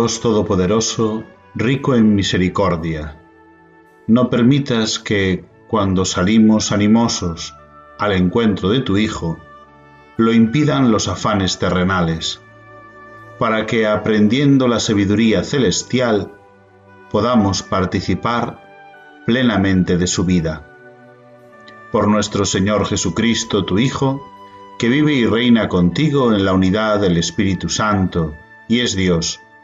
Dios Todopoderoso, rico en misericordia, no permitas que, cuando salimos animosos al encuentro de tu Hijo, lo impidan los afanes terrenales, para que, aprendiendo la sabiduría celestial, podamos participar plenamente de su vida. Por nuestro Señor Jesucristo, tu Hijo, que vive y reina contigo en la unidad del Espíritu Santo, y es Dios,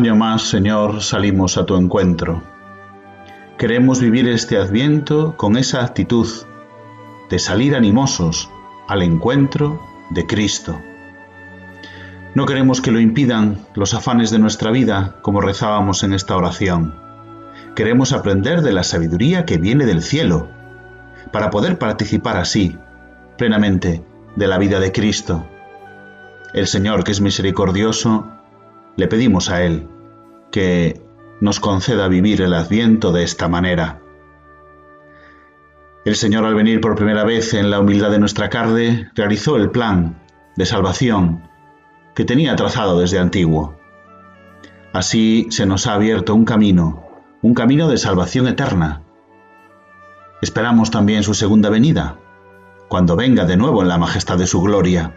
Año más, Señor, salimos a tu encuentro. Queremos vivir este adviento con esa actitud de salir animosos al encuentro de Cristo. No queremos que lo impidan los afanes de nuestra vida, como rezábamos en esta oración. Queremos aprender de la sabiduría que viene del cielo, para poder participar así, plenamente, de la vida de Cristo. El Señor, que es misericordioso, le pedimos a Él que nos conceda vivir el adviento de esta manera. El Señor al venir por primera vez en la humildad de nuestra carne realizó el plan de salvación que tenía trazado desde antiguo. Así se nos ha abierto un camino, un camino de salvación eterna. Esperamos también su segunda venida, cuando venga de nuevo en la majestad de su gloria.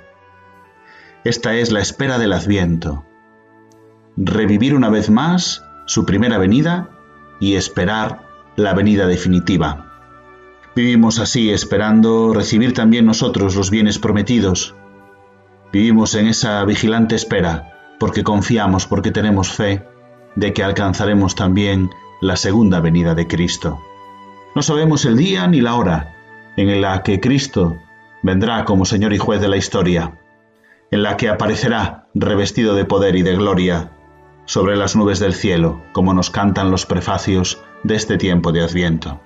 Esta es la espera del adviento, revivir una vez más su primera venida y esperar la venida definitiva. Vivimos así esperando recibir también nosotros los bienes prometidos. Vivimos en esa vigilante espera porque confiamos, porque tenemos fe de que alcanzaremos también la segunda venida de Cristo. No sabemos el día ni la hora en la que Cristo vendrá como Señor y juez de la historia, en la que aparecerá revestido de poder y de gloria sobre las nubes del cielo, como nos cantan los prefacios de este tiempo de Adviento.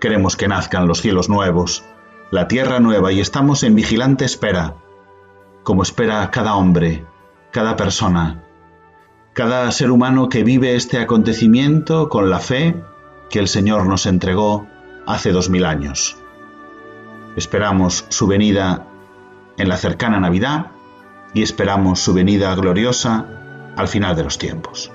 Queremos que nazcan los cielos nuevos, la tierra nueva y estamos en vigilante espera, como espera cada hombre, cada persona, cada ser humano que vive este acontecimiento con la fe que el Señor nos entregó hace dos mil años. Esperamos su venida en la cercana Navidad y esperamos su venida gloriosa al final de los tiempos.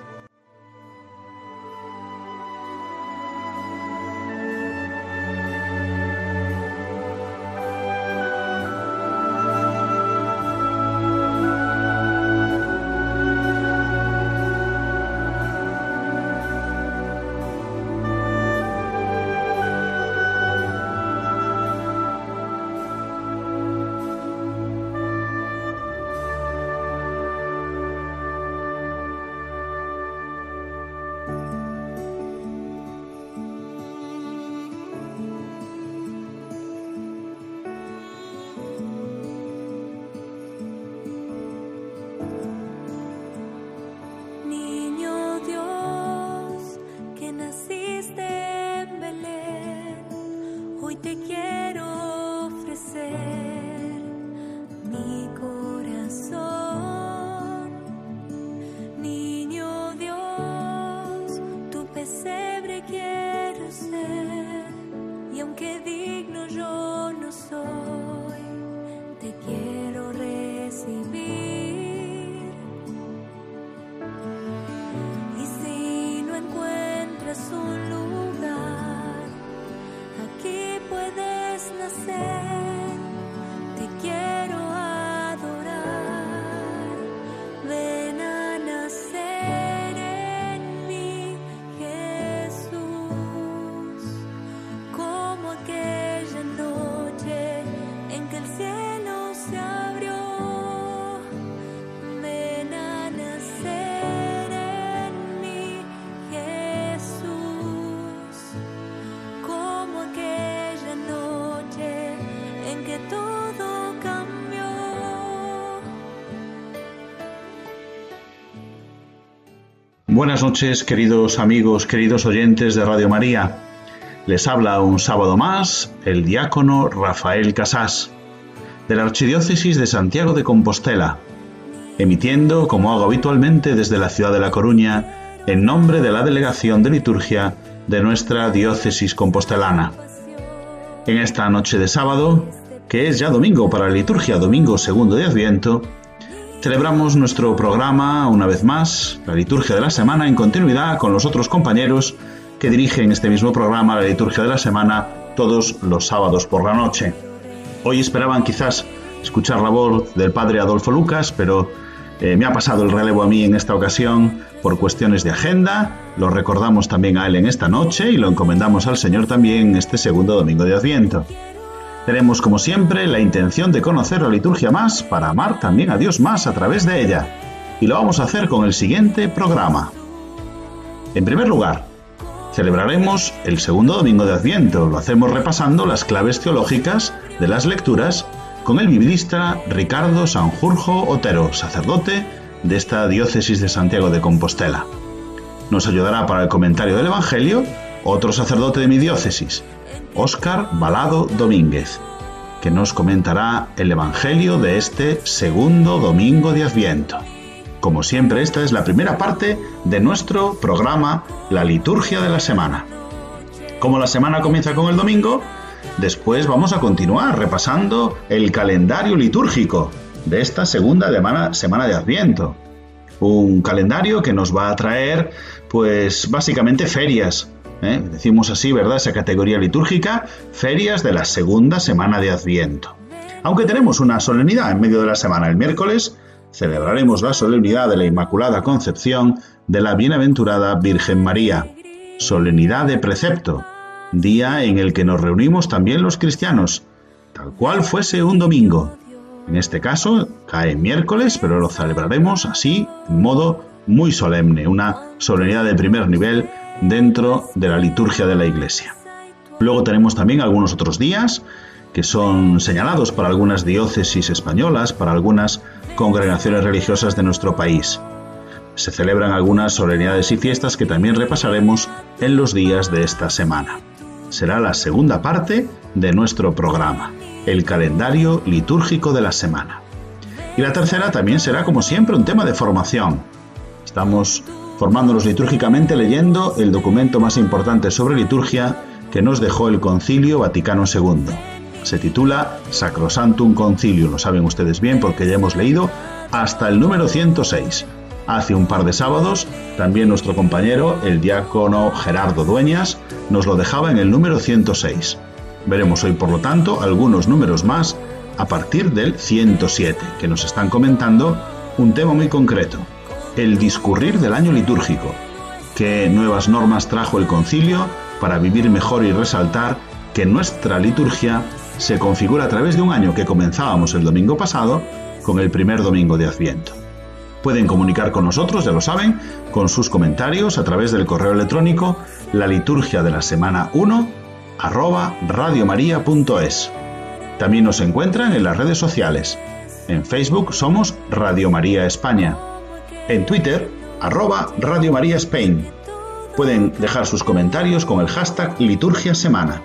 Buenas noches, queridos amigos, queridos oyentes de Radio María. Les habla un sábado más el diácono Rafael Casás, de la Archidiócesis de Santiago de Compostela, emitiendo, como hago habitualmente desde la ciudad de La Coruña, en nombre de la Delegación de Liturgia de nuestra diócesis compostelana. En esta noche de sábado, que es ya domingo para la liturgia, domingo segundo de Adviento, Celebramos nuestro programa una vez más, la liturgia de la semana, en continuidad con los otros compañeros que dirigen este mismo programa, la liturgia de la semana, todos los sábados por la noche. Hoy esperaban quizás escuchar la voz del padre Adolfo Lucas, pero eh, me ha pasado el relevo a mí en esta ocasión por cuestiones de agenda. Lo recordamos también a él en esta noche y lo encomendamos al Señor también este segundo domingo de Adviento. Tenemos, como siempre, la intención de conocer la liturgia más para amar también a Dios más a través de ella. Y lo vamos a hacer con el siguiente programa. En primer lugar, celebraremos el segundo domingo de Adviento. Lo hacemos repasando las claves teológicas de las lecturas con el biblista Ricardo Sanjurjo Otero, sacerdote de esta diócesis de Santiago de Compostela. Nos ayudará para el comentario del Evangelio otro sacerdote de mi diócesis, Óscar Balado Domínguez, que nos comentará el Evangelio de este segundo domingo de Adviento. Como siempre, esta es la primera parte de nuestro programa La Liturgia de la Semana. Como la semana comienza con el domingo, después vamos a continuar repasando el calendario litúrgico de esta segunda semana de Adviento. Un calendario que nos va a traer, pues básicamente ferias, ¿eh? decimos así, ¿verdad? Esa categoría litúrgica, ferias de la segunda semana de Adviento. Aunque tenemos una solemnidad en medio de la semana, el miércoles celebraremos la solemnidad de la Inmaculada Concepción de la Bienaventurada Virgen María, solemnidad de precepto, día en el que nos reunimos también los cristianos, tal cual fuese un domingo. En este caso cae miércoles, pero lo celebraremos así, en modo muy solemne, una solemnidad de primer nivel dentro de la liturgia de la Iglesia. Luego tenemos también algunos otros días que son señalados para algunas diócesis españolas, para algunas congregaciones religiosas de nuestro país. Se celebran algunas solemnidades y fiestas que también repasaremos en los días de esta semana. Será la segunda parte de nuestro programa, el calendario litúrgico de la semana. Y la tercera también será, como siempre, un tema de formación. Estamos formándonos litúrgicamente leyendo el documento más importante sobre liturgia que nos dejó el Concilio Vaticano II. Se titula Sacrosantum Concilio, lo saben ustedes bien porque ya hemos leído hasta el número 106. Hace un par de sábados, también nuestro compañero, el diácono Gerardo Dueñas, nos lo dejaba en el número 106. Veremos hoy, por lo tanto, algunos números más a partir del 107, que nos están comentando un tema muy concreto, el discurrir del año litúrgico, qué nuevas normas trajo el concilio para vivir mejor y resaltar que nuestra liturgia se configura a través de un año que comenzábamos el domingo pasado con el primer domingo de Adviento. Pueden comunicar con nosotros, ya lo saben, con sus comentarios a través del correo electrónico la liturgia de la semana 1 arroba radiomaria.es. También nos encuentran en las redes sociales. En Facebook somos Radio María España en Twitter, arroba Radio María Spain. Pueden dejar sus comentarios con el hashtag Liturgia Semana.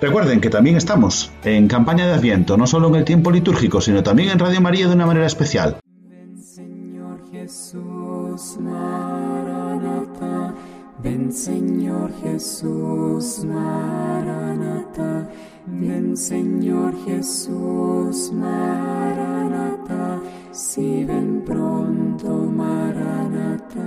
Recuerden que también estamos en campaña de Adviento, no solo en el tiempo litúrgico, sino también en Radio María de una manera especial. Ven Señor Jesús, Maranata. Ven Señor Jesús, Maranata. Ven Señor Jesús, Maranata. Si ven pronto, Maranata.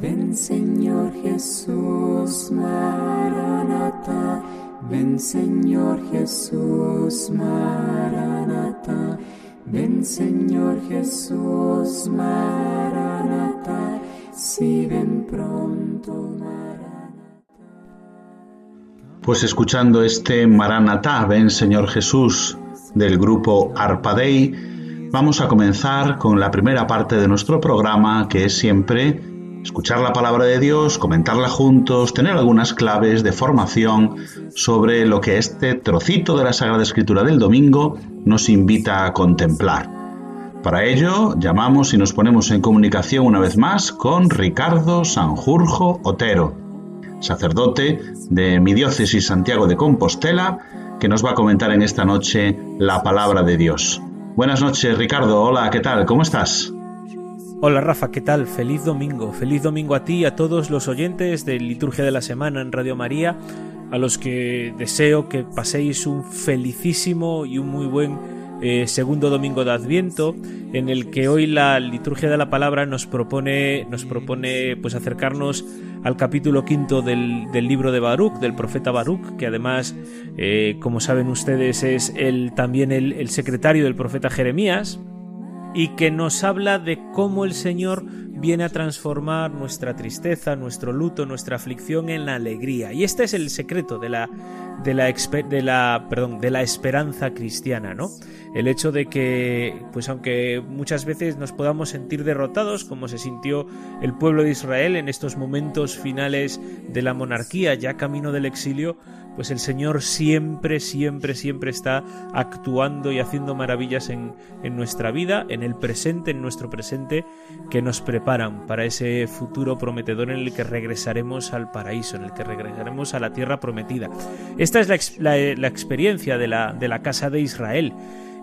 Ven Señor Jesús, Maranata. Ven Señor Jesús, Maranata. Ven Señor Jesús, Maranata. Si ven pronto, Maranata. Pues escuchando este Maranatá, ven Señor Jesús, del grupo Arpadei, Vamos a comenzar con la primera parte de nuestro programa, que es siempre escuchar la palabra de Dios, comentarla juntos, tener algunas claves de formación sobre lo que este trocito de la Sagrada Escritura del domingo nos invita a contemplar. Para ello, llamamos y nos ponemos en comunicación una vez más con Ricardo Sanjurjo Otero, sacerdote de mi diócesis Santiago de Compostela, que nos va a comentar en esta noche la palabra de Dios. Buenas noches, Ricardo. Hola, ¿qué tal? ¿Cómo estás? Hola Rafa, ¿qué tal? Feliz domingo. Feliz domingo a ti y a todos los oyentes de Liturgia de la Semana en Radio María, a los que deseo que paséis un felicísimo y un muy buen eh, segundo domingo de Adviento, en el que hoy la liturgia de la palabra nos propone, nos propone pues acercarnos al capítulo quinto del, libro de Baruch, del profeta Baruch, que además, eh, como saben ustedes, es el, también el secretario del profeta Jeremías, y que nos habla de cómo el Señor viene a transformar nuestra tristeza, nuestro luto, nuestra aflicción en la alegría. Y este es el secreto de la, de la, de la, perdón, de la esperanza cristiana, ¿no? El hecho de que, pues aunque muchas veces nos podamos sentir derrotados, como se sintió el pueblo de Israel en estos momentos finales de la monarquía, ya camino del exilio, pues el Señor siempre, siempre, siempre está actuando y haciendo maravillas en, en, nuestra vida, en el presente, en nuestro presente, que nos preparan para ese futuro prometedor en el que regresaremos al paraíso, en el que regresaremos a la tierra prometida. Esta es la, la, experiencia de la, de la casa de Israel.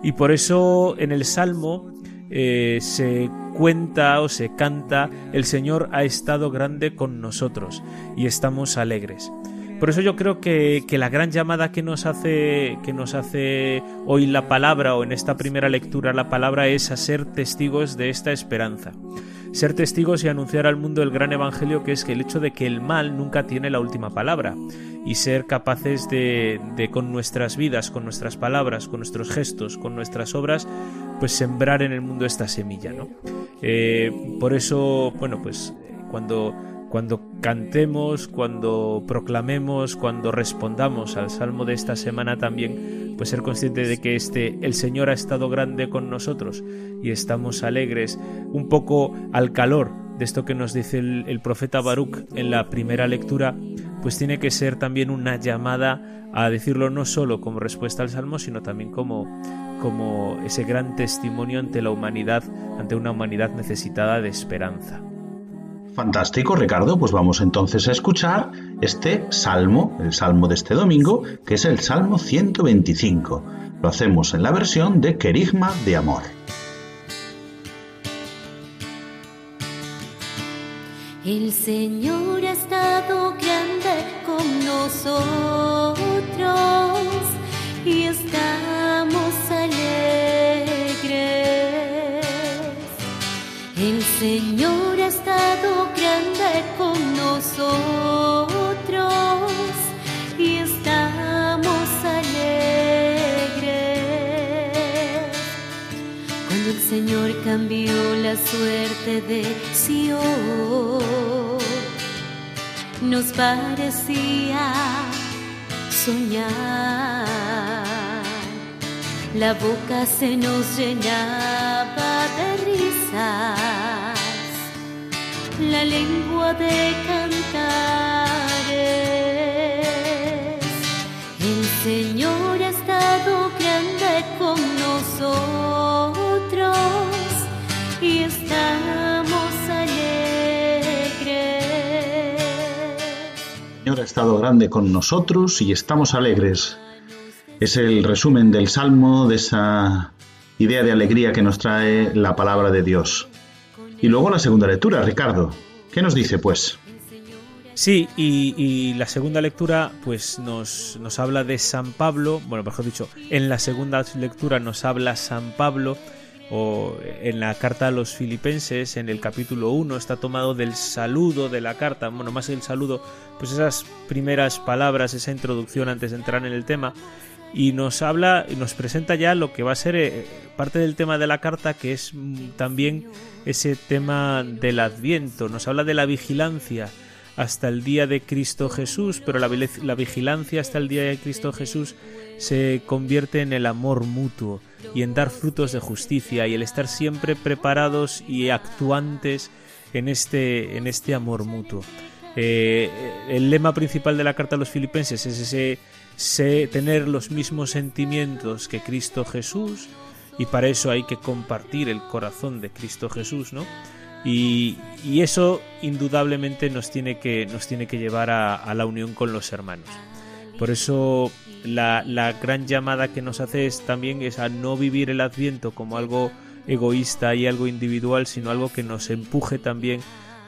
Y por eso en el Salmo eh, se cuenta o se canta, el Señor ha estado grande con nosotros y estamos alegres. Por eso yo creo que, la gran llamada que nos hace que nos hace hoy la palabra o en esta primera lectura la palabra es a ser testigos de esta esperanza. Ser testigos y anunciar al mundo el gran evangelio que es que el hecho de que el mal nunca tiene la última palabra y ser capaces de, de con nuestras vidas, con nuestras palabras, con nuestros gestos, con nuestras obras, pues sembrar en el mundo esta semilla, ¿no? Eh, por eso, bueno, pues cuando cuando cantemos, cuando proclamemos, cuando respondamos al salmo de esta semana también, pues ser consciente de que este el Señor ha estado grande con nosotros y estamos alegres, un poco al calor de esto que nos dice el, profeta Baruch en la primera lectura, pues tiene que ser también una llamada a decirlo no solo como respuesta al salmo, sino también como como ese gran testimonio ante la humanidad, ante una humanidad necesitada de esperanza. Fantástico, Ricardo. Pues vamos entonces a escuchar este salmo, el salmo de este domingo, que es el Salmo 125. Lo hacemos en la versión de Querigma de Amor. El Señor ha estado grande con nosotros y estamos Señor ha estado con nosotros y estamos alegres. Cuando el Señor cambió la suerte de Sion, nos parecía soñar. La boca se nos llenaba de risa la lengua de cantar El Señor ha estado grande con nosotros y estamos alegres. El Señor ha estado grande con nosotros y estamos alegres. Es el resumen del Salmo, de esa idea de alegría que nos trae la palabra de Dios. Y luego la segunda lectura, Ricardo. ¿Qué nos dice, pues? Sí, y, la segunda lectura pues nos, nos, habla de San Pablo, bueno, mejor dicho, en la segunda lectura nos habla San Pablo, o en la carta a los filipenses, en el capítulo 1, está tomado del saludo de la carta, bueno, más el saludo, pues esas primeras palabras, esa introducción antes de entrar en el tema, y nos habla, nos presenta ya lo que va a ser eh, parte del tema de la carta, que es mm, también ese tema del adviento. Nos habla de la vigilancia hasta el día de Cristo Jesús, pero la, la vigilancia hasta el día de Cristo Jesús se convierte en el amor mutuo y en dar frutos de justicia y el estar siempre preparados y actuantes en este, en este amor mutuo. Eh, el lema principal de la carta a los filipenses es ese sé tener los mismos sentimientos que Cristo Jesús y para eso hay que compartir el corazón de Cristo Jesús, ¿no? Y, eso indudablemente nos tiene que, nos tiene que llevar a, la unión con los hermanos. Por eso la, la, gran llamada que nos hace es también es a no vivir el adviento como algo egoísta y algo individual, sino algo que nos empuje también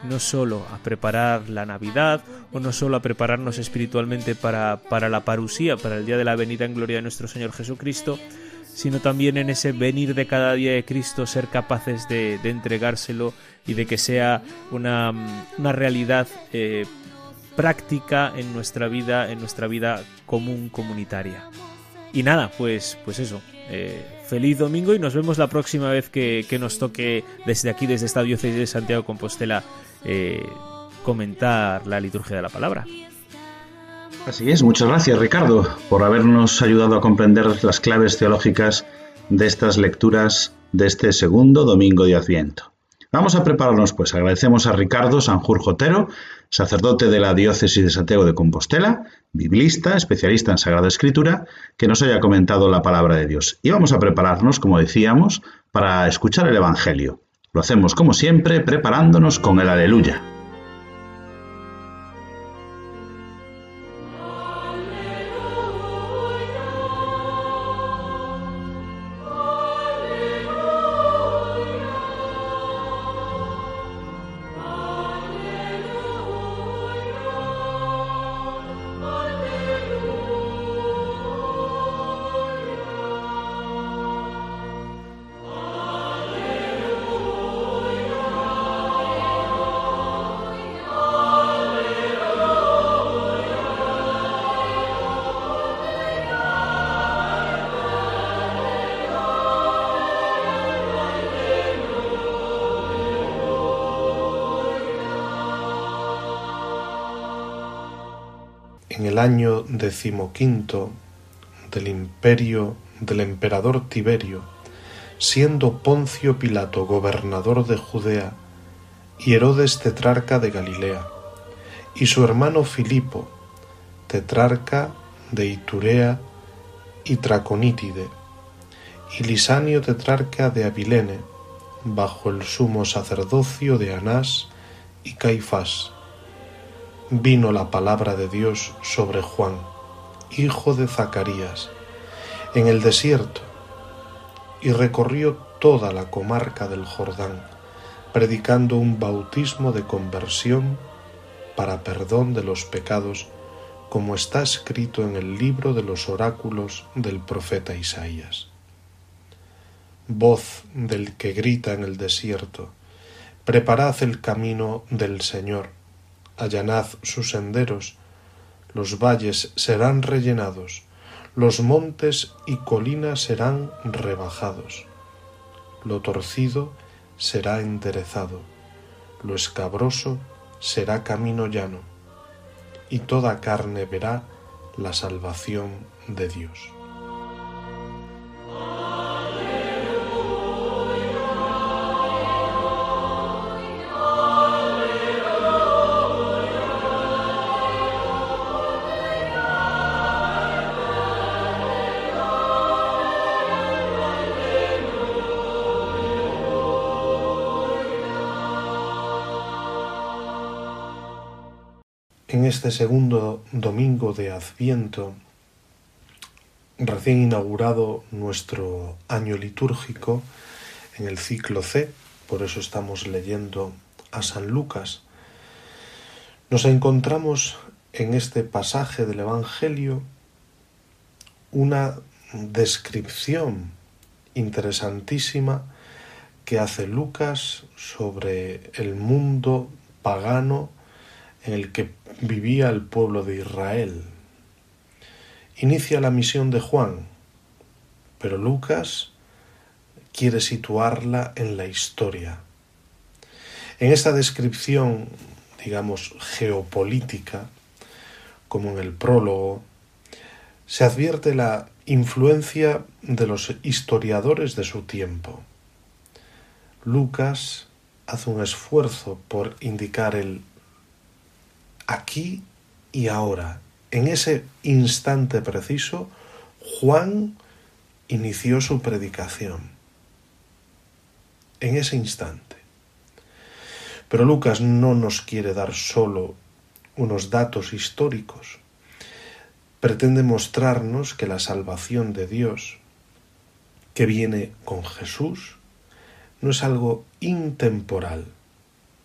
no solo a preparar la Navidad o no solo a prepararnos espiritualmente para, para la parusía, para el día de la venida en gloria de nuestro Señor Jesucristo, sino también en ese venir de cada día de Cristo, ser capaces de, entregárselo y de que sea una, una realidad eh, práctica en nuestra vida, en nuestra vida común comunitaria. Y nada, pues, pues eso. Eh, feliz domingo y nos vemos la próxima vez que, que, nos toque desde aquí, desde esta diócesis de Santiago Compostela, eh, comentar la liturgia de la palabra. Así es, muchas gracias Ricardo por habernos ayudado a comprender las claves teológicas de estas lecturas de este segundo domingo de Adviento. Vamos a prepararnos pues. Agradecemos a Ricardo Sanjur Jotero, sacerdote de la diócesis de Santiago de Compostela, biblista, especialista en Sagrada Escritura, que nos haya comentado la palabra de Dios. Y vamos a prepararnos, como decíamos, para escuchar el Evangelio. Lo hacemos como siempre preparándonos con el aleluya. En el año decimoquinto del imperio del emperador Tiberio, siendo Poncio Pilato gobernador de Judea y Herodes tetrarca de Galilea, y su hermano Filipo, tetrarca de Iturea y Traconítide, y Lisanio tetrarca de Abilene, bajo el sumo sacerdocio de Anás y Caifás, vino la palabra de Dios sobre Juan, hijo de Zacarías, en el desierto, y recorrió toda la comarca del Jordán, predicando un bautismo de conversión para perdón de los pecados, como está escrito en el libro de los oráculos del profeta Isaías. Voz del que grita en el desierto, preparad el camino del Señor, allanad sus senderos, los valles serán rellenados, los montes y colinas serán rebajados, lo torcido será enderezado, lo escabroso será camino llano, y toda carne verá la salvación de Dios. Este segundo domingo de Adviento, recién inaugurado nuestro año litúrgico en el ciclo C, por eso estamos leyendo a San Lucas, nos encontramos en este pasaje del Evangelio una descripción interesantísima que hace Lucas sobre el mundo pagano en el que vivía el pueblo de Israel. Inicia la misión de Juan, pero Lucas quiere situarla en la historia. En esta descripción, digamos, geopolítica, como en el prólogo, se advierte la influencia de los historiadores de su tiempo. Lucas hace un esfuerzo por indicar el aquí y ahora. En ese instante preciso, Juan inició su predicación. en ese instante. Pero Lucas no nos quiere dar solo unos datos históricos, pretende mostrarnos que la salvación de Dios, que viene con Jesús, no es algo intemporal,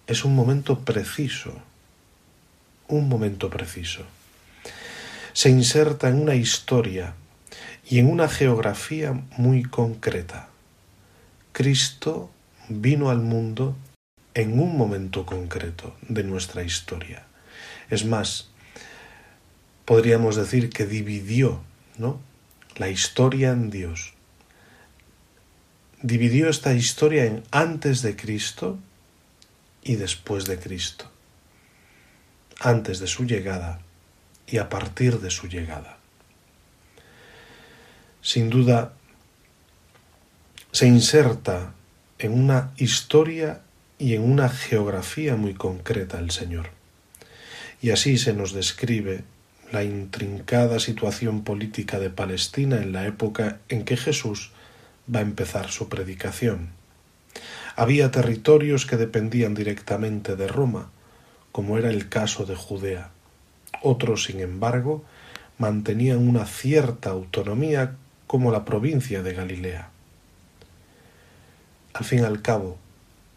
es un momento preciso, un momento preciso. Se inserta en una historia y en una geografía muy concreta. Cristo vino al mundo en un momento concreto de nuestra historia. Es más, podríamos decir que dividió ¿no? la historia en Dios. Dividió esta historia en antes de Cristo y después de Cristo. Antes de su llegada y a partir de su llegada. Sin duda, se inserta en una historia y en una geografía muy concreta el Señor. Y así se nos describe la intrincada situación política de Palestina en la época en que Jesús va a empezar su predicación. Había territorios que dependían directamente de Roma, como era el caso de Judea. Otros, sin embargo, mantenían una cierta autonomía como la provincia de Galilea. Al fin y al cabo,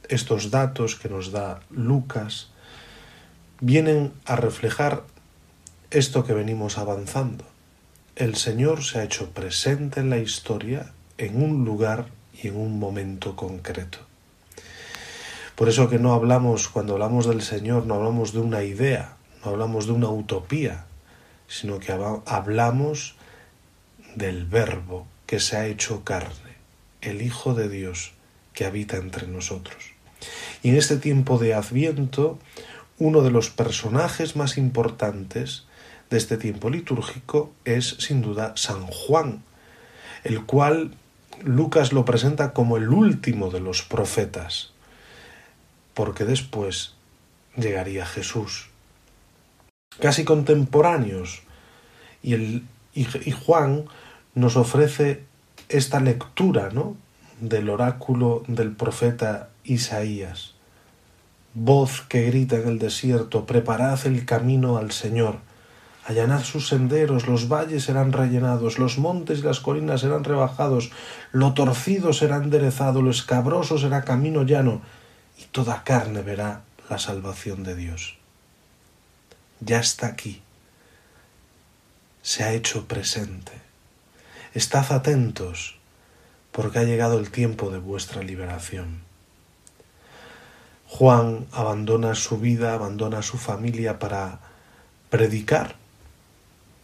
estos datos que nos da Lucas vienen a reflejar esto que venimos avanzando. El Señor se ha hecho presente en la historia en un lugar y en un momento concreto. Por eso que no hablamos, cuando hablamos del Señor, no hablamos de una idea, no hablamos de una utopía, sino que hablamos del Verbo que se ha hecho carne, el Hijo de Dios que habita entre nosotros. Y en este tiempo de Adviento, uno de los personajes más importantes de este tiempo litúrgico es sin duda San Juan, el cual Lucas lo presenta como el último de los profetas, porque después llegaría Jesús. Casi contemporáneos, y, el, y, Juan nos ofrece esta lectura ¿no? del oráculo del profeta Isaías. Voz que grita en el desierto, preparad el camino al Señor, allanad sus senderos, los valles serán rellenados, los montes y las colinas serán rebajados, lo torcido será enderezado, lo escabroso será camino llano, toda carne verá la salvación de Dios. Ya está aquí, se ha hecho presente. Estad atentos, porque ha llegado el tiempo de vuestra liberación. Juan abandona su vida, abandona su familia para predicar,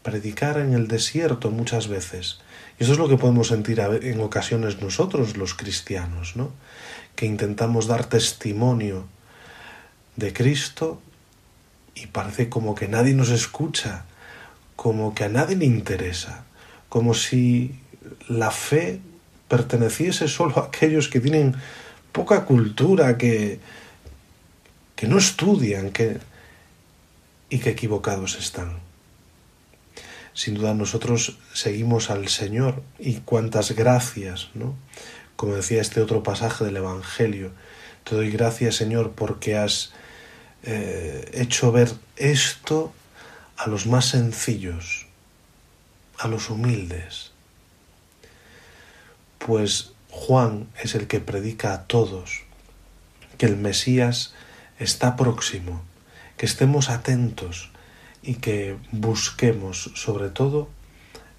predicar en el desierto muchas veces. Y eso es lo que podemos sentir en ocasiones nosotros los cristianos, ¿no? Que intentamos dar testimonio de Cristo y parece como que nadie nos escucha, como que a nadie le interesa, como si la fe perteneciese solo a aquellos que tienen poca cultura, que, que no estudian que, y que equivocados están. Sin duda nosotros seguimos al Señor y cuántas gracias, ¿no? Como decía este otro pasaje del Evangelio, te doy gracias Señor porque has eh, hecho ver esto a los más sencillos, a los humildes. Pues Juan es el que predica a todos que el Mesías está próximo, que estemos atentos y que busquemos sobre todo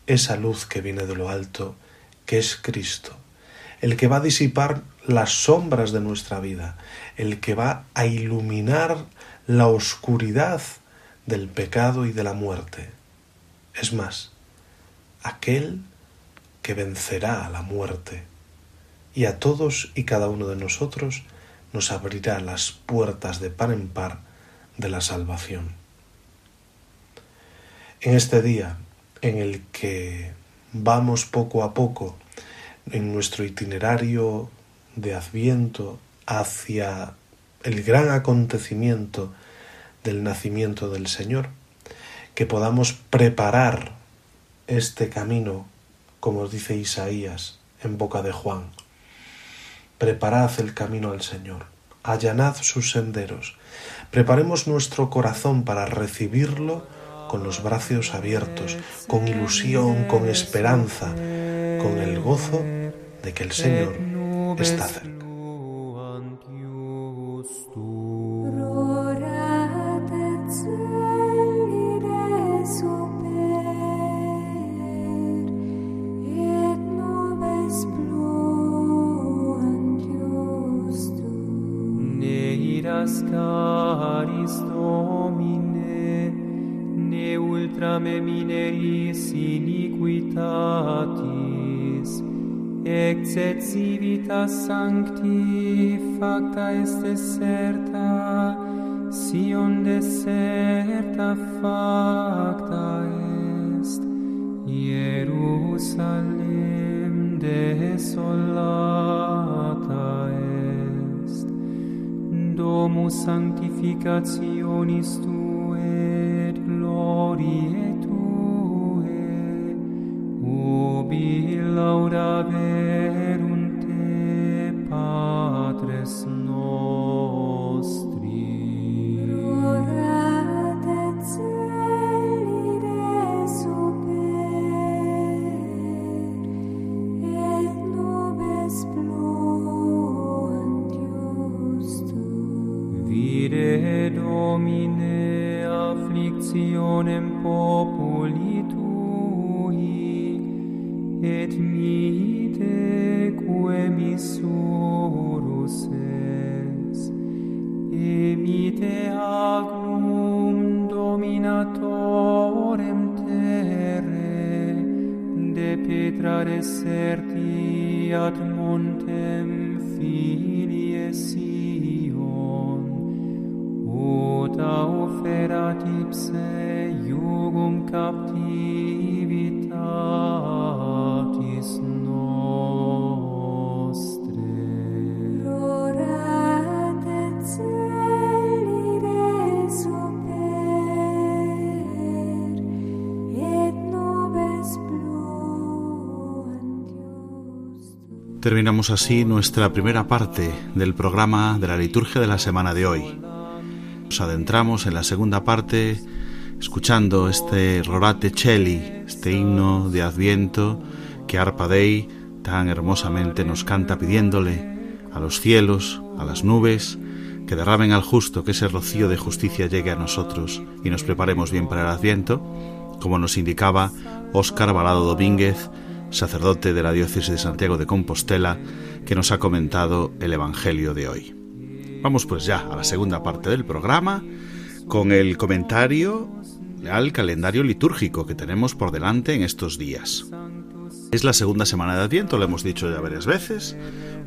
esa luz que viene de lo alto, que es Cristo, el que va a disipar las sombras de nuestra vida, el que va a iluminar la oscuridad del pecado y de la muerte. Es más, aquel que vencerá a la muerte y a todos y cada uno de nosotros nos abrirá las puertas de par en par de la salvación. En este día en el que vamos poco a poco en nuestro itinerario de adviento hacia el gran acontecimiento del nacimiento del Señor, que podamos preparar este camino, como dice Isaías en boca de Juan, Preparad el camino al Señor, allanad sus senderos, preparemos nuestro corazón para recibirlo con los brazos abiertos, con ilusión, con esperanza, con el gozo de que el Señor está cerca. sed civitas sancti facta est deserta, Sion deserta facta est, Jerusalem desolata est, Domus sanctificationis tu, Bethlehem filie Sion ut auferat ipse iugum captivitatis Terminamos así nuestra primera parte del programa de la liturgia de la semana de hoy. Nos adentramos en la segunda parte escuchando este Rorate Celi, este himno de Adviento que Arpa Dei tan hermosamente nos canta pidiéndole a los cielos, a las nubes, que derramen al justo, que ese rocío de justicia llegue a nosotros y nos preparemos bien para el Adviento, como nos indicaba Óscar Balado Domínguez, sacerdote de la diócesis de Santiago de Compostela, que nos ha comentado el Evangelio de hoy. Vamos pues ya a la segunda parte del programa con el comentario al calendario litúrgico que tenemos por delante en estos días. Es la segunda semana de Adviento, lo hemos dicho ya varias veces.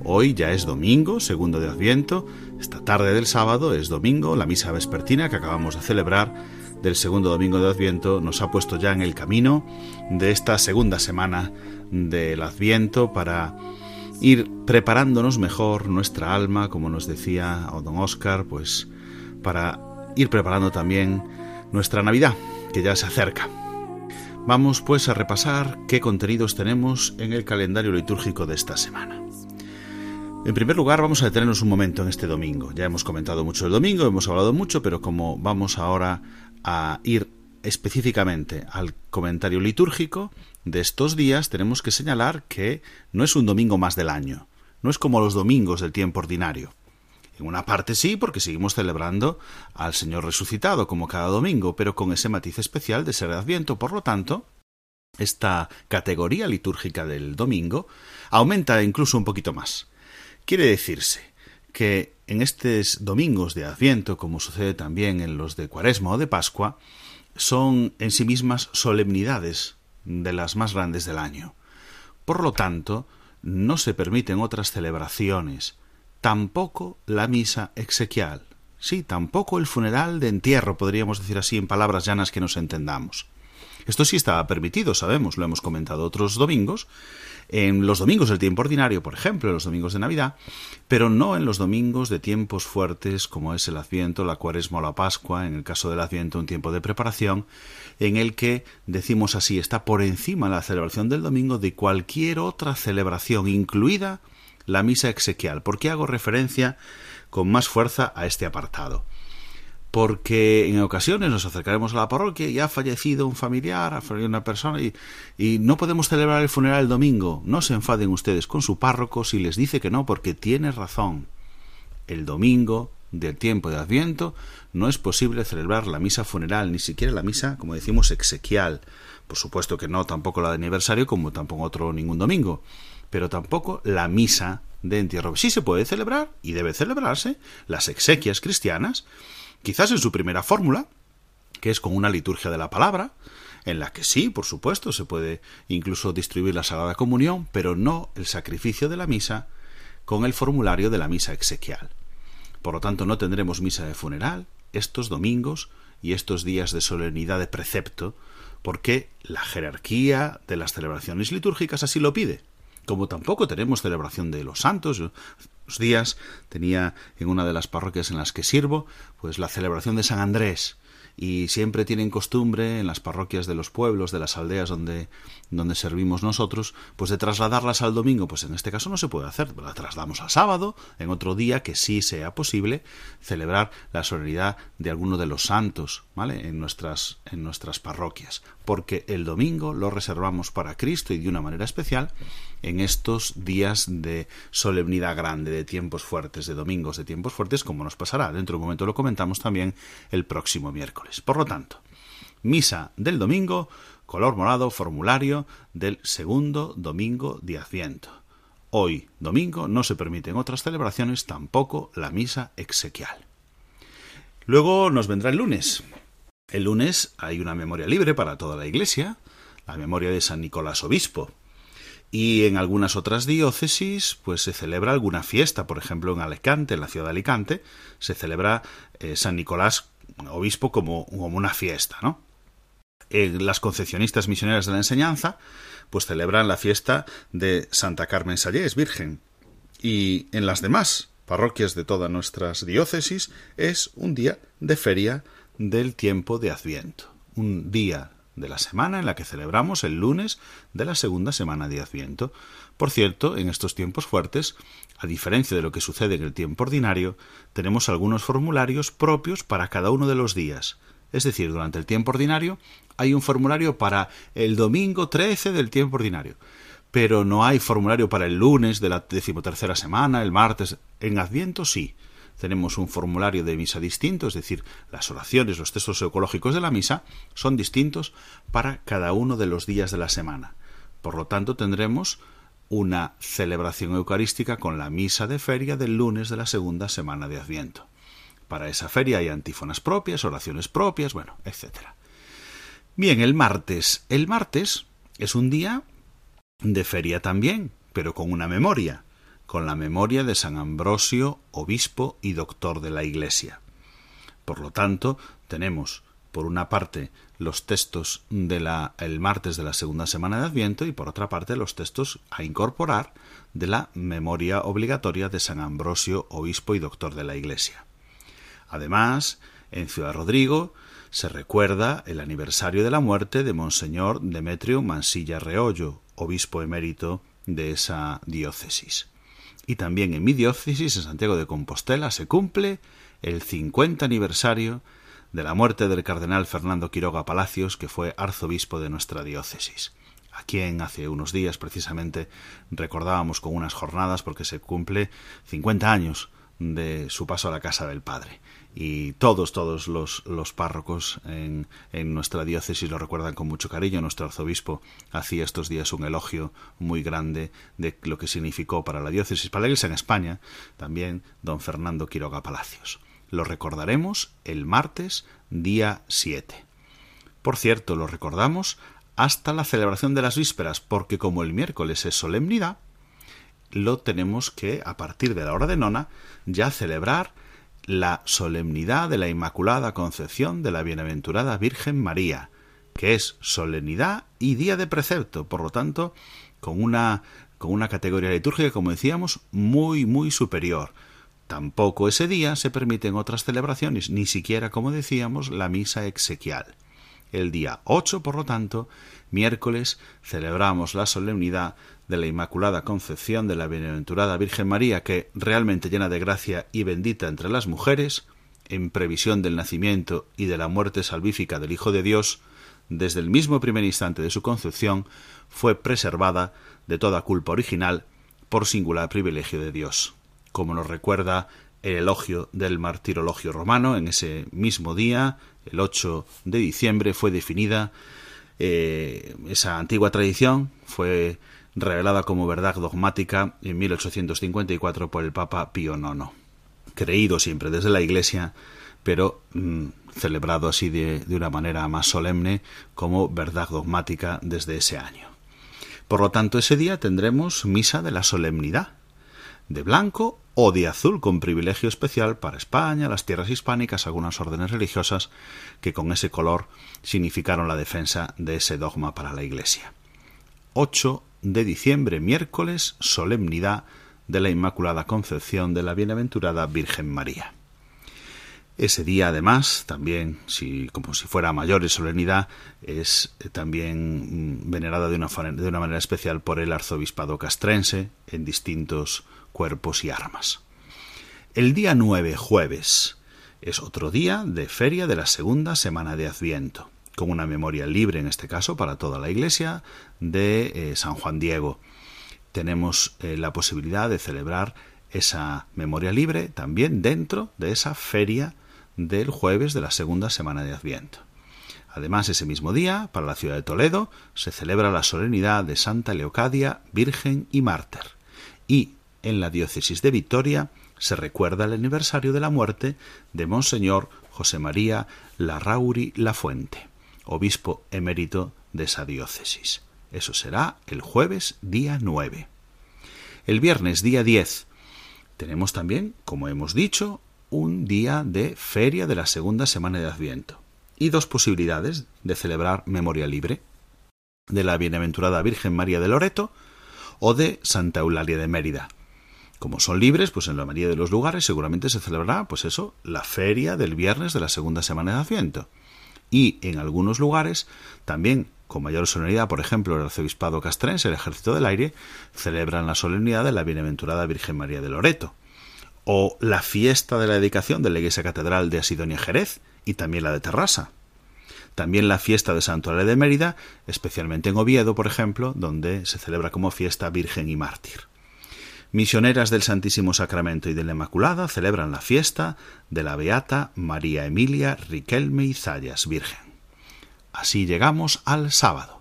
Hoy ya es domingo, segundo de Adviento. Esta tarde del sábado es domingo, la misa vespertina que acabamos de celebrar del segundo domingo de Adviento nos ha puesto ya en el camino de esta segunda semana del Adviento para ir preparándonos mejor nuestra alma, como nos decía don Oscar, pues para ir preparando también nuestra Navidad, que ya se acerca. Vamos pues a repasar qué contenidos tenemos en el calendario litúrgico de esta semana. En primer lugar, vamos a detenernos un momento en este domingo. Ya hemos comentado mucho el domingo, hemos hablado mucho, pero como vamos ahora a ir específicamente al comentario litúrgico de estos días, tenemos que señalar que no es un domingo más del año, no es como los domingos del tiempo ordinario. En una parte sí, porque seguimos celebrando al Señor resucitado como cada domingo, pero con ese matiz especial de ser de Adviento. Por lo tanto, esta categoría litúrgica del domingo aumenta incluso un poquito más. Quiere decirse que en estos domingos de Adviento, como sucede también en los de Cuaresma o de Pascua, son en sí mismas solemnidades de las más grandes del año. Por lo tanto, no se permiten otras celebraciones, tampoco la misa exequial, sí, tampoco el funeral de entierro, podríamos decir así en palabras llanas que nos entendamos. Esto sí estaba permitido, sabemos, lo hemos comentado otros domingos, en los domingos del tiempo ordinario, por ejemplo, en los domingos de Navidad, pero no en los domingos de tiempos fuertes como es el Adviento, la Cuaresma o la Pascua, en el caso del Adviento un tiempo de preparación, en el que, decimos así, está por encima la celebración del domingo de cualquier otra celebración, incluida la misa exequial. ¿Por qué hago referencia con más fuerza a este apartado? Porque en ocasiones nos acercaremos a la parroquia y ha fallecido un familiar, ha fallecido una persona y, no podemos celebrar el funeral el domingo. No se enfaden ustedes con su párroco si les dice que no, porque tiene razón. El domingo del tiempo de Adviento no es posible celebrar la misa funeral, ni siquiera la misa, como decimos, exequial. Por supuesto que no, tampoco la de aniversario, como tampoco otro ningún domingo. Pero tampoco la misa de entierro. Sí se puede celebrar, y debe celebrarse, las exequias cristianas, quizás en su primera fórmula, que es con una liturgia de la palabra, en la que sí, por supuesto, se puede incluso distribuir la Sagrada Comunión, pero no el sacrificio de la misa con el formulario de la misa exequial. Por lo tanto, no tendremos misa de funeral estos domingos y estos días de solemnidad de precepto, porque la jerarquía de las celebraciones litúrgicas así lo pide. Como tampoco tenemos celebración de los santos, días tenía en una de las parroquias en las que sirvo, pues la celebración de San Andrés, y siempre tienen costumbre en las parroquias de los pueblos, de las aldeas donde, donde servimos nosotros, pues de trasladarlas al domingo, pues en este caso no se puede hacer, la trasladamos al sábado, en otro día que sí sea posible celebrar la solemnidad de alguno de los santos, En nuestras, en nuestras parroquias, porque el domingo lo reservamos para Cristo y de una manera especial en estos días de solemnidad grande, de tiempos fuertes, de domingos de tiempos fuertes, como nos pasará. Dentro de un momento lo comentamos también el próximo miércoles. Por lo tanto, misa del domingo, color morado, formulario del segundo domingo de Adviento. Hoy, domingo, no se permiten otras celebraciones, tampoco la misa exequial. Luego nos vendrá el lunes. El lunes hay una memoria libre para toda la Iglesia, la memoria de San Nicolás Obispo. Y en algunas otras diócesis, pues se celebra alguna fiesta. Por ejemplo, en Alicante, en la ciudad de Alicante, se celebra eh, San Nicolás Obispo como, como una fiesta, ¿no? En las concepcionistas misioneras de la enseñanza, pues celebran la fiesta de Santa Carmen Sallés, Virgen. Y en las demás parroquias de todas nuestras diócesis es un día de feria del tiempo de Adviento. Un día de la semana en la que celebramos el lunes de la segunda semana de Adviento. Por cierto, en estos tiempos fuertes, a diferencia de lo que sucede en el tiempo ordinario, tenemos algunos formularios propios para cada uno de los días. Es decir, durante el tiempo ordinario hay un formulario para el domingo 13 del tiempo ordinario, pero no hay formulario para el lunes de la decimotercera semana, el martes. En Adviento sí tenemos un formulario de misa distinto, es decir, las oraciones, los textos ecológicos de la misa son distintos para cada uno de los días de la semana. Por lo tanto, tendremos una celebración eucarística con la misa de feria del lunes de la segunda semana de Adviento. Para esa feria hay antífonas propias, oraciones propias, bueno, etc. Bien, el martes. El martes es un día de feria también, pero con una memoria con la memoria de San Ambrosio, obispo y doctor de la Iglesia. Por lo tanto, tenemos, por una parte, los textos del el martes de la segunda semana de Adviento y por otra parte los textos a incorporar de la memoria obligatoria de San Ambrosio, obispo y doctor de la Iglesia. Además, en Ciudad Rodrigo se recuerda el aniversario de la muerte de Monseñor Demetrio Mansilla Reollo, obispo emérito de esa diócesis. Y también en mi diócesis, en Santiago de Compostela, se cumple el 50 aniversario de la muerte del cardenal Fernando Quiroga Palacios, que fue arzobispo de nuestra diócesis, a quien hace unos días precisamente recordábamos con unas jornadas porque se cumple 50 años de su paso a la casa del Padre y todos, todos los, los párrocos en, en, nuestra diócesis lo recuerdan con mucho cariño. Nuestro arzobispo hacía estos días un elogio muy grande de lo que significó para la diócesis, para la iglesia en España, también don Fernando Quiroga Palacios. Lo recordaremos el martes, día 7. Por cierto, lo recordamos hasta la celebración de las vísperas, porque como el miércoles es solemnidad, lo tenemos que, a partir de la hora de nona, ya celebrar la solemnidad de la Inmaculada Concepción de la Bienaventurada Virgen María, que es solemnidad y día de precepto, por lo tanto, con una, con una categoría litúrgica, como decíamos, muy, muy superior. Tampoco ese día se permiten otras celebraciones, ni siquiera, como decíamos, la misa exequial. El día 8, por lo tanto, miércoles, celebramos la solemnidad de la Inmaculada Concepción de la Bienaventurada Virgen María, que realmente llena de gracia y bendita entre las mujeres, en previsión del nacimiento y de la muerte salvífica del Hijo de Dios, desde el mismo primer instante de su concepción, fue preservada de toda culpa original por singular privilegio de Dios, como nos recuerda el elogio del martirologio romano. En ese mismo día, el 8 de diciembre, fue definida eh, esa antigua tradición, fue revelada como verdad dogmática en 1854 por el Papa Pío IX, creído siempre desde la Iglesia, pero mm, celebrado así de, de una manera más solemne como verdad dogmática desde ese año. Por lo tanto, ese día tendremos misa de la solemnidad, de blanco o de azul con privilegio especial para España, las tierras hispánicas, algunas órdenes religiosas que con ese color significaron la defensa de ese dogma para la Iglesia. 8 de diciembre, miércoles, solemnidad de la Inmaculada Concepción de la Bienaventurada Virgen María. Ese día, además, también, si, como si fuera mayor y solemnidad, es eh, también mm, venerada de una, de una manera especial por el arzobispado castrense en distintos cuerpos y armas. El día 9, jueves, es otro día de feria de la segunda semana de Adviento, con una memoria libre, en este caso, para toda la Iglesia, de eh, San Juan Diego. Tenemos eh, la posibilidad de celebrar esa memoria libre también dentro de esa feria del jueves de la segunda semana de Adviento. Además, ese mismo día, para la ciudad de Toledo, se celebra la solemnidad de Santa Leocadia, Virgen y Mártir. Y en la diócesis de Vitoria se recuerda el aniversario de la muerte de Monseñor José María Larrauri Lafuente, obispo emérito de esa diócesis. Eso será el jueves día 9. El viernes día 10 tenemos también, como hemos dicho, un día de feria de la segunda semana de Adviento y dos posibilidades de celebrar memoria libre de la bienaventurada Virgen María de Loreto o de Santa Eulalia de Mérida. Como son libres, pues en la mayoría de los lugares seguramente se celebrará, pues eso, la feria del viernes de la segunda semana de Adviento. Y en algunos lugares también con mayor solemnidad, por ejemplo, el arzobispado castrense, el Ejército del Aire, celebran la solemnidad de la bienaventurada Virgen María de Loreto o la fiesta de la dedicación de la iglesia catedral de Asidonia Jerez y también la de Terrassa. También la fiesta de Santuario de Mérida, especialmente en Oviedo, por ejemplo, donde se celebra como fiesta Virgen y Mártir. Misioneras del Santísimo Sacramento y de la Inmaculada celebran la fiesta de la Beata María Emilia Riquelme y Zayas Virgen. Así llegamos al sábado,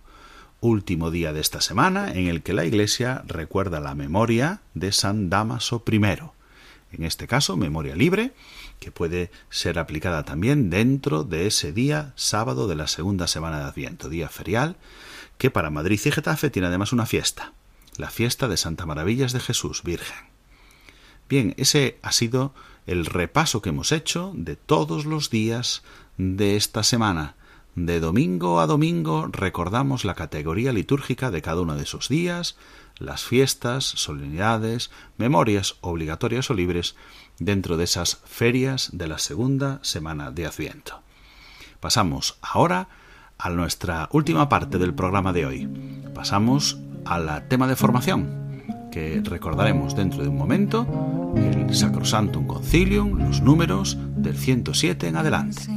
último día de esta semana en el que la Iglesia recuerda la memoria de San Damaso I, en este caso memoria libre, que puede ser aplicada también dentro de ese día sábado de la segunda semana de Adviento, día ferial, que para Madrid y Getafe tiene además una fiesta, la fiesta de Santa Maravillas de Jesús, Virgen. Bien, ese ha sido el repaso que hemos hecho de todos los días de esta semana. De domingo a domingo recordamos la categoría litúrgica de cada uno de esos días, las fiestas, solemnidades, memorias obligatorias o libres dentro de esas ferias de la segunda semana de Adviento. Pasamos ahora a nuestra última parte del programa de hoy. Pasamos al tema de formación, que recordaremos dentro de un momento, el Sacrosantum Concilium, los números del 107 en adelante.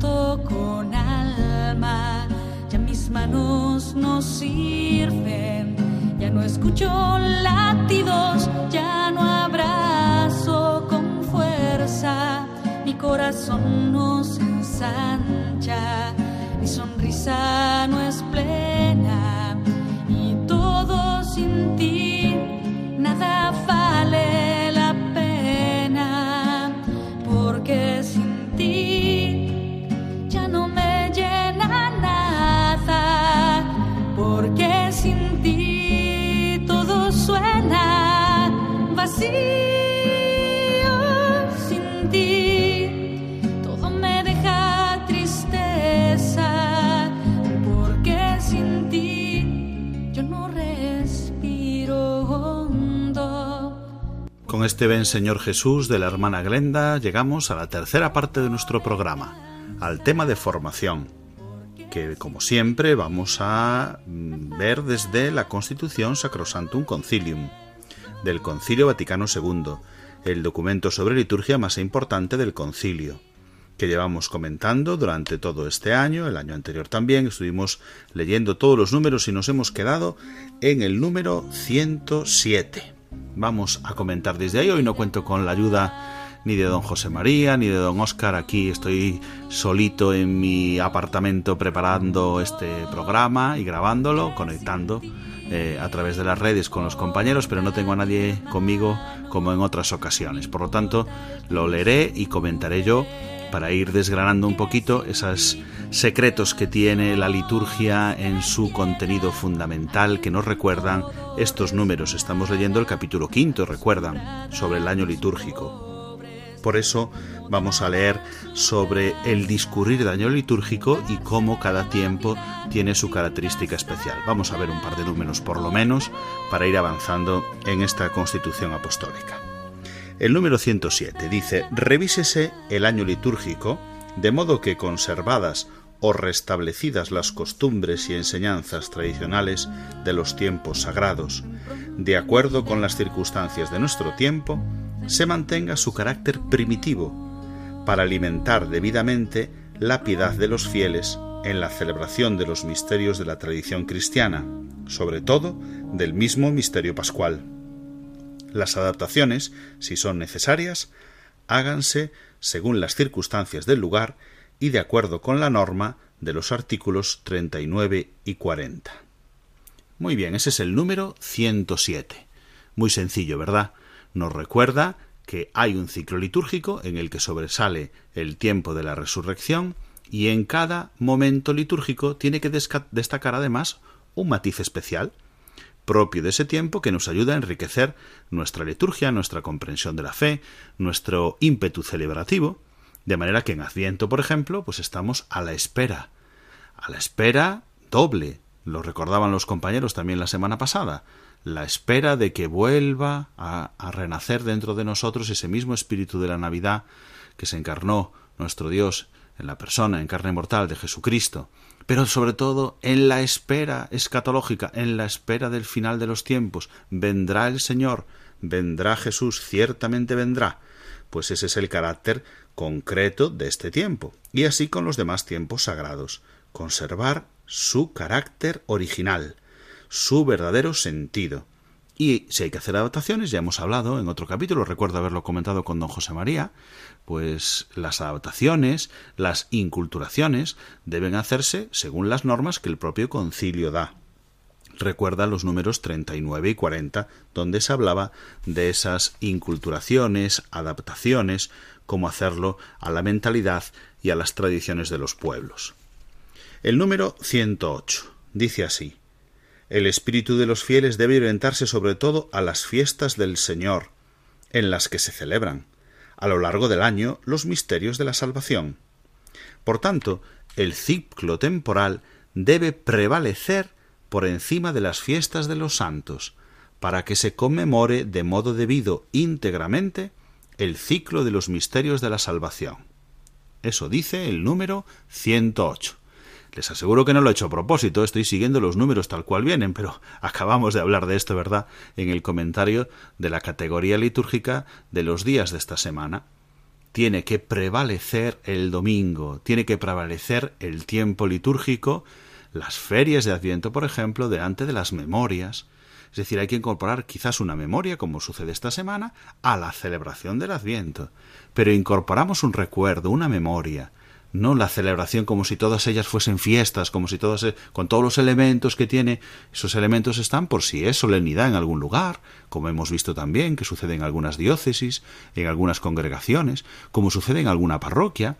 con alma, ya mis manos no sirven, ya no escucho latidos, ya no abrazo con fuerza, mi corazón no se ensancha, mi sonrisa no es plena y todo sin ti. Este ven Señor Jesús de la hermana Glenda llegamos a la tercera parte de nuestro programa, al tema de formación, que como siempre vamos a mm, ver desde la Constitución Sacrosantum Concilium, del Concilio Vaticano II, el documento sobre liturgia más importante del concilio, que llevamos comentando durante todo este año, el año anterior también, estuvimos leyendo todos los números y nos hemos quedado en el número 107 vamos a comentar desde ahí. Hoy no cuento con la ayuda ni de don José María, ni de don Óscar. Aquí estoy solito en mi apartamento preparando este programa y grabándolo, conectando eh, a través de las redes con los compañeros, pero no tengo a nadie conmigo como en otras ocasiones. Por lo tanto, lo leeré y comentaré yo para ir desgranando un poquito esos secretos que tiene la liturgia en su contenido fundamental que nos recuerdan estos números. Estamos leyendo el capítulo quinto, recuerdan, sobre el año litúrgico. Por eso vamos a leer sobre el discurrir del año litúrgico y cómo cada tiempo tiene su característica especial. Vamos a ver un par de números por lo menos para ir avanzando en esta constitución apostólica. El número 107 dice, revísese el año litúrgico, de modo que conservadas o restablecidas las costumbres y enseñanzas tradicionales de los tiempos sagrados, de acuerdo con las circunstancias de nuestro tiempo, se mantenga su carácter primitivo, para alimentar debidamente la piedad de los fieles en la celebración de los misterios de la tradición cristiana, sobre todo del mismo misterio pascual. Las adaptaciones, si son necesarias, háganse según las circunstancias del lugar y de acuerdo con la norma de los artículos 39 y 40. Muy bien, ese es el número 107. Muy sencillo, ¿verdad? Nos recuerda que hay un ciclo litúrgico en el que sobresale el tiempo de la resurrección y en cada momento litúrgico tiene que destacar además un matiz especial propio de ese tiempo que nos ayuda a enriquecer nuestra liturgia, nuestra comprensión de la fe, nuestro ímpetu celebrativo, de manera que en Adviento, por ejemplo, pues estamos a la espera, a la espera doble, lo recordaban los compañeros también la semana pasada, la espera de que vuelva a, a renacer dentro de nosotros ese mismo espíritu de la Navidad que se encarnó nuestro Dios en la persona, en carne mortal de Jesucristo, pero sobre todo en la espera escatológica, en la espera del final de los tiempos. Vendrá el Señor, vendrá Jesús, ciertamente vendrá. Pues ese es el carácter concreto de este tiempo, y así con los demás tiempos sagrados, conservar su carácter original, su verdadero sentido. Y si hay que hacer adaptaciones, ya hemos hablado en otro capítulo, recuerdo haberlo comentado con don José María, pues las adaptaciones, las inculturaciones deben hacerse según las normas que el propio concilio da. Recuerda los números 39 y 40, donde se hablaba de esas inculturaciones, adaptaciones, cómo hacerlo a la mentalidad y a las tradiciones de los pueblos. El número 108 dice así: el espíritu de los fieles debe orientarse sobre todo a las fiestas del Señor, en las que se celebran, a lo largo del año, los misterios de la salvación. Por tanto, el ciclo temporal debe prevalecer por encima de las fiestas de los santos, para que se conmemore de modo debido íntegramente el ciclo de los misterios de la salvación. Eso dice el número 108. Les aseguro que no lo he hecho a propósito, estoy siguiendo los números tal cual vienen, pero acabamos de hablar de esto, ¿verdad?, en el comentario de la categoría litúrgica de los días de esta semana. Tiene que prevalecer el domingo, tiene que prevalecer el tiempo litúrgico, las ferias de Adviento, por ejemplo, delante de las memorias. Es decir, hay que incorporar quizás una memoria, como sucede esta semana, a la celebración del Adviento. Pero incorporamos un recuerdo, una memoria, no la celebración como si todas ellas fuesen fiestas, como si todas, e- con todos los elementos que tiene, esos elementos están por si es solemnidad en algún lugar, como hemos visto también que sucede en algunas diócesis, en algunas congregaciones, como sucede en alguna parroquia.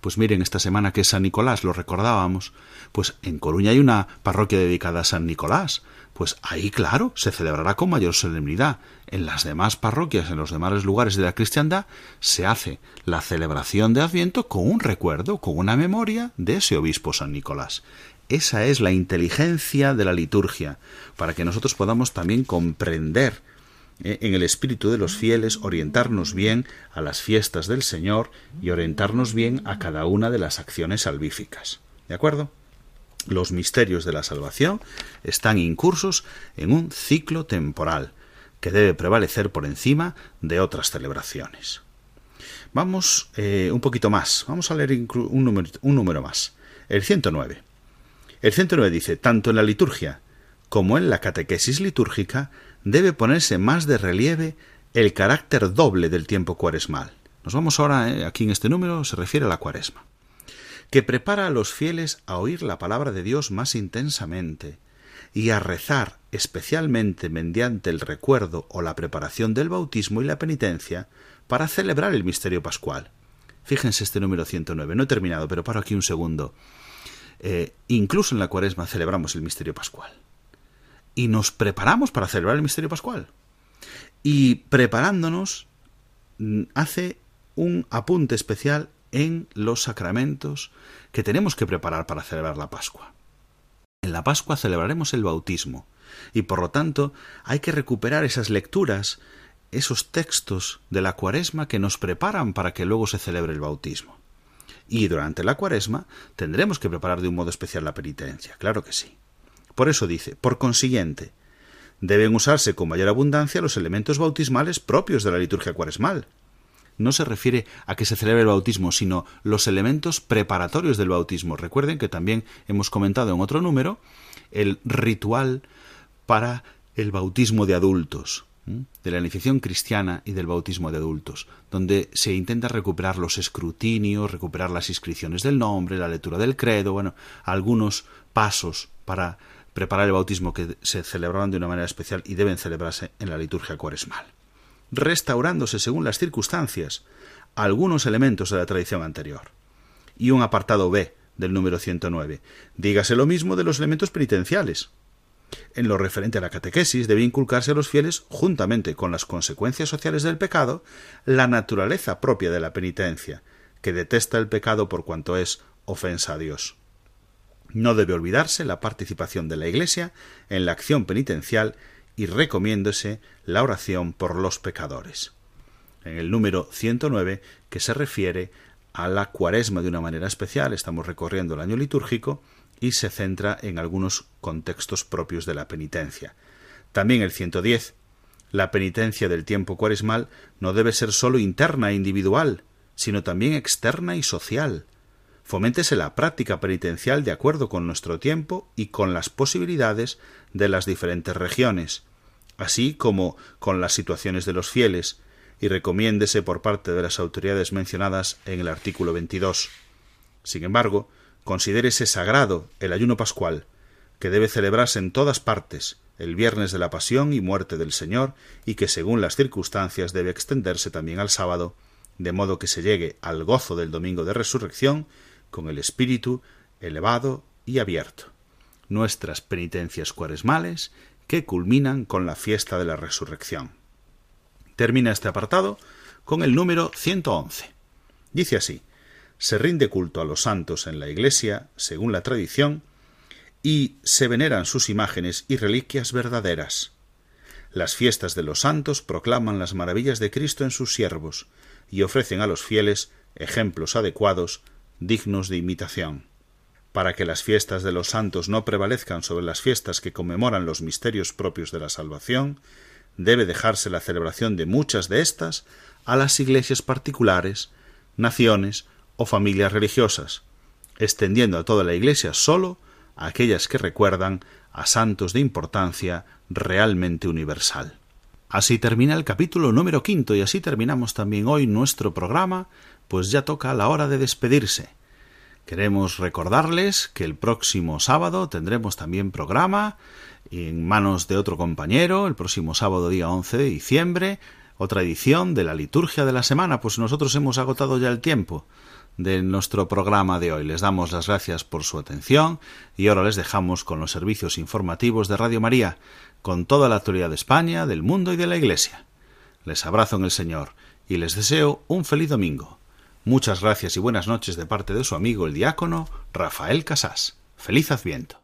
Pues miren, esta semana que es San Nicolás, lo recordábamos, pues en Coruña hay una parroquia dedicada a San Nicolás, pues ahí, claro, se celebrará con mayor solemnidad. En las demás parroquias, en los demás lugares de la cristiandad, se hace la celebración de Adviento con un recuerdo, con una memoria de ese obispo San Nicolás. Esa es la inteligencia de la liturgia, para que nosotros podamos también comprender eh, en el espíritu de los fieles, orientarnos bien a las fiestas del Señor y orientarnos bien a cada una de las acciones salvíficas. ¿De acuerdo? Los misterios de la salvación están incursos en un ciclo temporal que debe prevalecer por encima de otras celebraciones. Vamos eh, un poquito más, vamos a leer inclu- un número, un número más, el 109. El 109 dice, tanto en la liturgia como en la catequesis litúrgica debe ponerse más de relieve el carácter doble del tiempo cuaresmal. Nos vamos ahora, eh, aquí en este número, se refiere a la cuaresma que prepara a los fieles a oír la palabra de Dios más intensamente y a rezar especialmente mediante el recuerdo o la preparación del bautismo y la penitencia para celebrar el misterio pascual. Fíjense este número 109. No he terminado, pero paro aquí un segundo. Eh, incluso en la cuaresma celebramos el misterio pascual. Y nos preparamos para celebrar el misterio pascual. Y preparándonos, mm, hace un apunte especial en los sacramentos que tenemos que preparar para celebrar la Pascua. En la Pascua celebraremos el bautismo y por lo tanto hay que recuperar esas lecturas, esos textos de la cuaresma que nos preparan para que luego se celebre el bautismo. Y durante la cuaresma tendremos que preparar de un modo especial la penitencia, claro que sí. Por eso dice, por consiguiente, deben usarse con mayor abundancia los elementos bautismales propios de la liturgia cuaresmal, no se refiere a que se celebre el bautismo, sino los elementos preparatorios del bautismo. Recuerden que también hemos comentado en otro número el ritual para el bautismo de adultos, de la iniciación cristiana y del bautismo de adultos, donde se intenta recuperar los escrutinios, recuperar las inscripciones del nombre, la lectura del credo, bueno, algunos pasos para preparar el bautismo que se celebraban de una manera especial y deben celebrarse en la liturgia cuaresmal restaurándose según las circunstancias algunos elementos de la tradición anterior. Y un apartado B del número 109. Dígase lo mismo de los elementos penitenciales. En lo referente a la catequesis debe inculcarse a los fieles, juntamente con las consecuencias sociales del pecado, la naturaleza propia de la penitencia, que detesta el pecado por cuanto es ofensa a Dios. No debe olvidarse la participación de la Iglesia en la acción penitencial y recomiéndose la oración por los pecadores. En el número 109, que se refiere a la cuaresma de una manera especial, estamos recorriendo el año litúrgico y se centra en algunos contextos propios de la penitencia. También el 110, la penitencia del tiempo cuaresmal no debe ser sólo interna e individual, sino también externa y social. Foméntese la práctica penitencial de acuerdo con nuestro tiempo y con las posibilidades de las diferentes regiones, así como con las situaciones de los fieles, y recomiéndese por parte de las autoridades mencionadas en el artículo 22. Sin embargo, considérese sagrado el ayuno pascual, que debe celebrarse en todas partes, el viernes de la pasión y muerte del Señor, y que según las circunstancias debe extenderse también al sábado, de modo que se llegue al gozo del domingo de resurrección con el espíritu elevado y abierto. Nuestras penitencias cuaresmales que culminan con la fiesta de la resurrección. Termina este apartado con el número 111. Dice así: se rinde culto a los santos en la Iglesia, según la tradición, y se veneran sus imágenes y reliquias verdaderas. Las fiestas de los santos proclaman las maravillas de Cristo en sus siervos y ofrecen a los fieles ejemplos adecuados, dignos de imitación. Para que las fiestas de los santos no prevalezcan sobre las fiestas que conmemoran los misterios propios de la salvación, debe dejarse la celebración de muchas de estas a las iglesias particulares, naciones o familias religiosas, extendiendo a toda la Iglesia sólo aquellas que recuerdan a santos de importancia realmente universal. Así termina el capítulo número quinto y así terminamos también hoy nuestro programa, pues ya toca la hora de despedirse. Queremos recordarles que el próximo sábado tendremos también programa en manos de otro compañero, el próximo sábado día 11 de diciembre, otra edición de la liturgia de la semana, pues nosotros hemos agotado ya el tiempo de nuestro programa de hoy. Les damos las gracias por su atención y ahora les dejamos con los servicios informativos de Radio María, con toda la actualidad de España, del mundo y de la Iglesia. Les abrazo en el Señor y les deseo un feliz domingo. Muchas gracias y buenas noches de parte de su amigo el diácono Rafael Casás. Feliz Adviento.